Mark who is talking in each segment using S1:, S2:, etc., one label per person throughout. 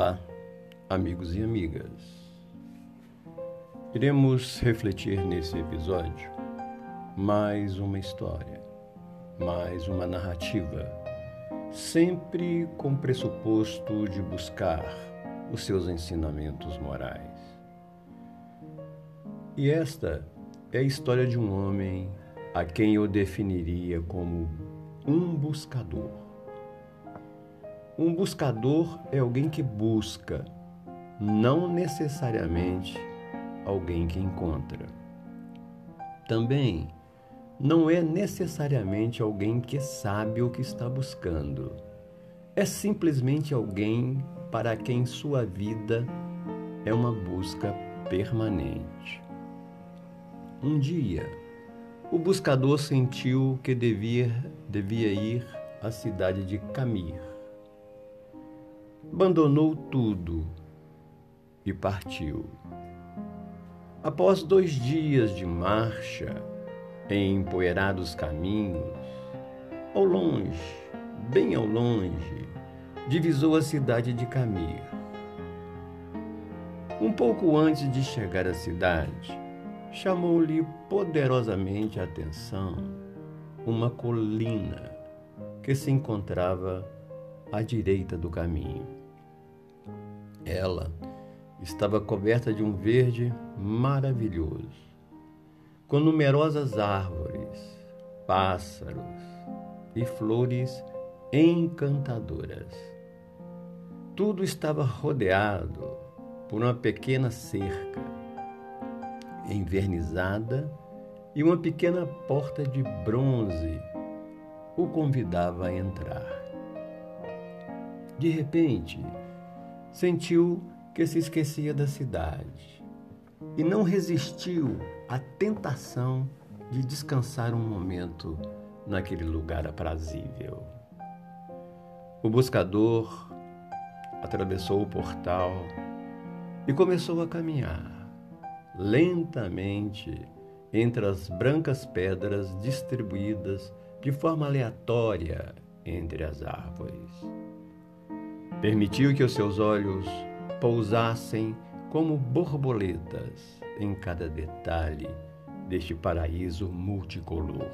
S1: Olá, amigos e amigas. Iremos refletir nesse episódio mais uma história, mais uma narrativa, sempre com pressuposto de buscar os seus ensinamentos morais. E esta é a história de um homem a quem eu definiria como um buscador um buscador é alguém que busca, não necessariamente alguém que encontra. Também não é necessariamente alguém que sabe o que está buscando. É simplesmente alguém para quem sua vida é uma busca permanente. Um dia, o buscador sentiu que devia, devia ir à cidade de Camir abandonou tudo e partiu. Após dois dias de marcha em empoeirados caminhos, ao longe, bem ao longe, divisou a cidade de Camir. Um pouco antes de chegar à cidade, chamou-lhe poderosamente a atenção uma colina que se encontrava à direita do caminho. Ela estava coberta de um verde maravilhoso, com numerosas árvores, pássaros e flores encantadoras. Tudo estava rodeado por uma pequena cerca envernizada e uma pequena porta de bronze o convidava a entrar. De repente, sentiu que se esquecia da cidade e não resistiu à tentação de descansar um momento naquele lugar aprazível. O buscador atravessou o portal e começou a caminhar lentamente entre as brancas pedras distribuídas de forma aleatória entre as árvores. Permitiu que os seus olhos pousassem como borboletas em cada detalhe deste paraíso multicolor.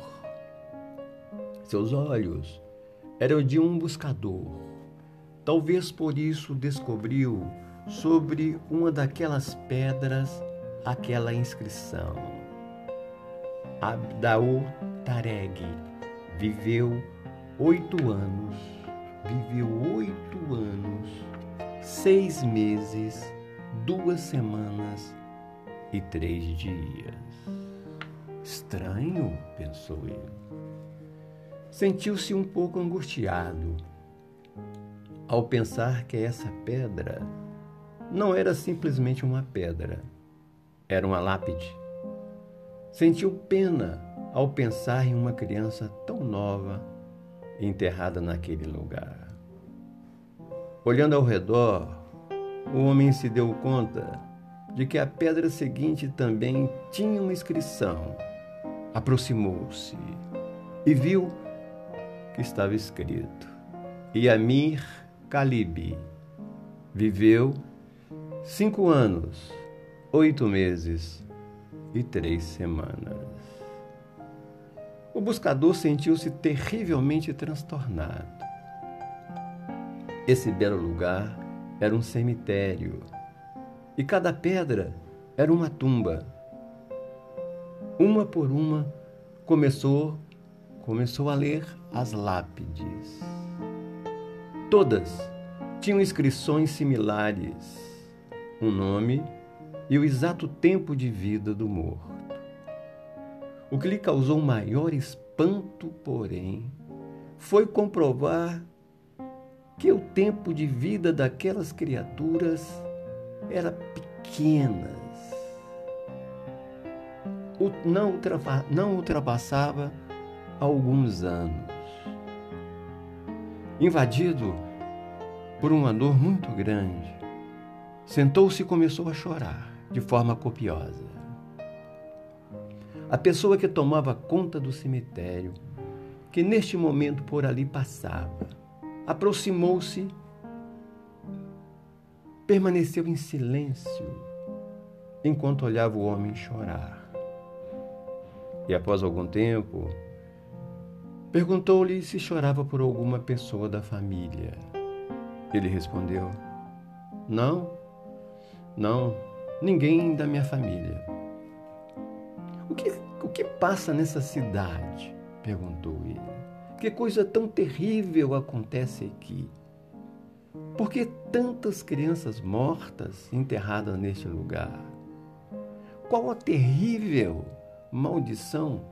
S1: Seus olhos eram de um buscador. Talvez por isso descobriu sobre uma daquelas pedras aquela inscrição. Abdau Tareg viveu oito anos viveu oito anos, seis meses, duas semanas e três dias. Estranho, pensou ele. Sentiu-se um pouco angustiado ao pensar que essa pedra não era simplesmente uma pedra, era uma lápide. Sentiu pena ao pensar em uma criança tão nova enterrada naquele lugar. Olhando ao redor, o homem se deu conta de que a pedra seguinte também tinha uma inscrição. Aproximou-se e viu que estava escrito: Yamir Calibe viveu cinco anos, oito meses e três semanas. O buscador sentiu-se terrivelmente transtornado. Esse belo lugar era um cemitério e cada pedra era uma tumba. Uma por uma começou começou a ler as lápides. Todas tinham inscrições similares, um nome e o exato tempo de vida do morto. O que lhe causou maior espanto, porém, foi comprovar que o tempo de vida daquelas criaturas era pequenas. Não, não ultrapassava alguns anos. Invadido por uma dor muito grande, sentou-se e começou a chorar de forma copiosa. A pessoa que tomava conta do cemitério, que neste momento por ali passava, aproximou-se permaneceu em silêncio enquanto olhava o homem chorar. E após algum tempo, perguntou-lhe se chorava por alguma pessoa da família. Ele respondeu: Não, não, ninguém da minha família. Que, o que passa nessa cidade? perguntou ele. Que coisa tão terrível acontece aqui? Por que tantas crianças mortas enterradas neste lugar? Qual a terrível maldição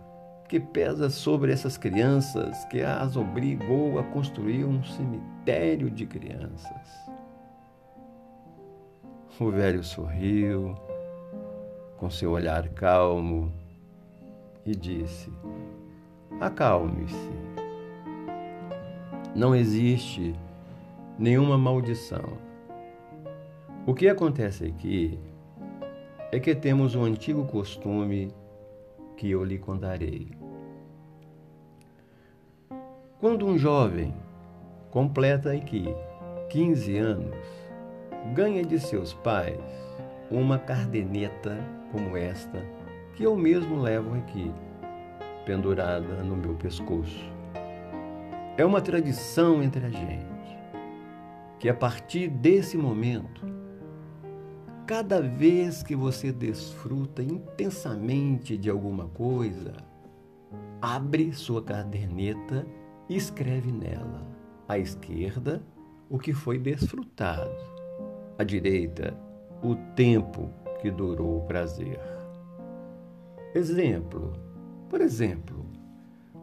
S1: que pesa sobre essas crianças que as obrigou a construir um cemitério de crianças? O velho sorriu com seu olhar calmo e disse: Acalme-se. Não existe nenhuma maldição. O que acontece aqui é que temos um antigo costume que eu lhe contarei. Quando um jovem completa aqui 15 anos, ganha de seus pais uma cardeneta como esta que eu mesmo levo aqui, pendurada no meu pescoço. É uma tradição entre a gente que a partir desse momento, cada vez que você desfruta intensamente de alguma coisa, abre sua caderneta e escreve nela, à esquerda, o que foi desfrutado, à direita, o tempo que durou o prazer. Exemplo, por exemplo,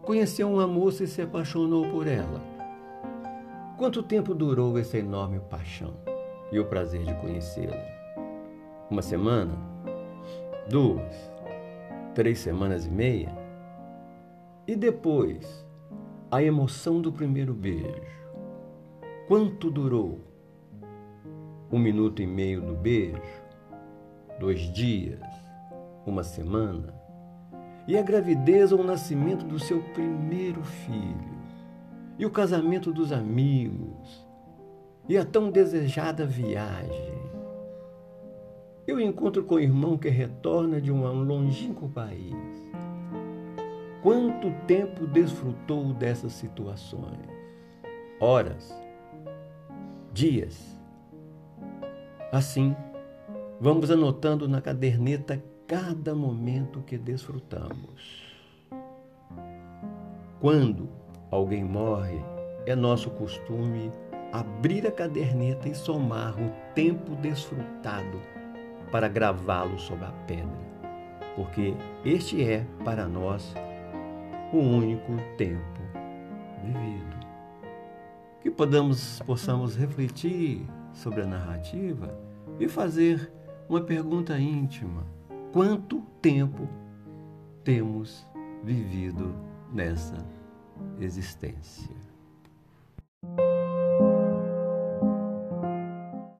S1: conheceu uma moça e se apaixonou por ela. Quanto tempo durou essa enorme paixão e o prazer de conhecê-la? Uma semana? Duas? Três semanas e meia? E depois, a emoção do primeiro beijo? Quanto durou? Um minuto e meio do beijo? Dois dias? Uma semana? E a gravidez ou o nascimento do seu primeiro filho? e o casamento dos amigos, e a tão desejada viagem. E o encontro com o irmão que retorna de um longínquo país. Quanto tempo desfrutou dessas situações? Horas? Dias? Assim, vamos anotando na caderneta cada momento que desfrutamos. Quando alguém morre, é nosso costume abrir a caderneta e somar o tempo desfrutado para gravá-lo sobre a pedra, porque este é, para nós, o único tempo vivido. Que podamos, possamos refletir sobre a narrativa e fazer uma pergunta íntima: quanto tempo temos vivido nessa existência.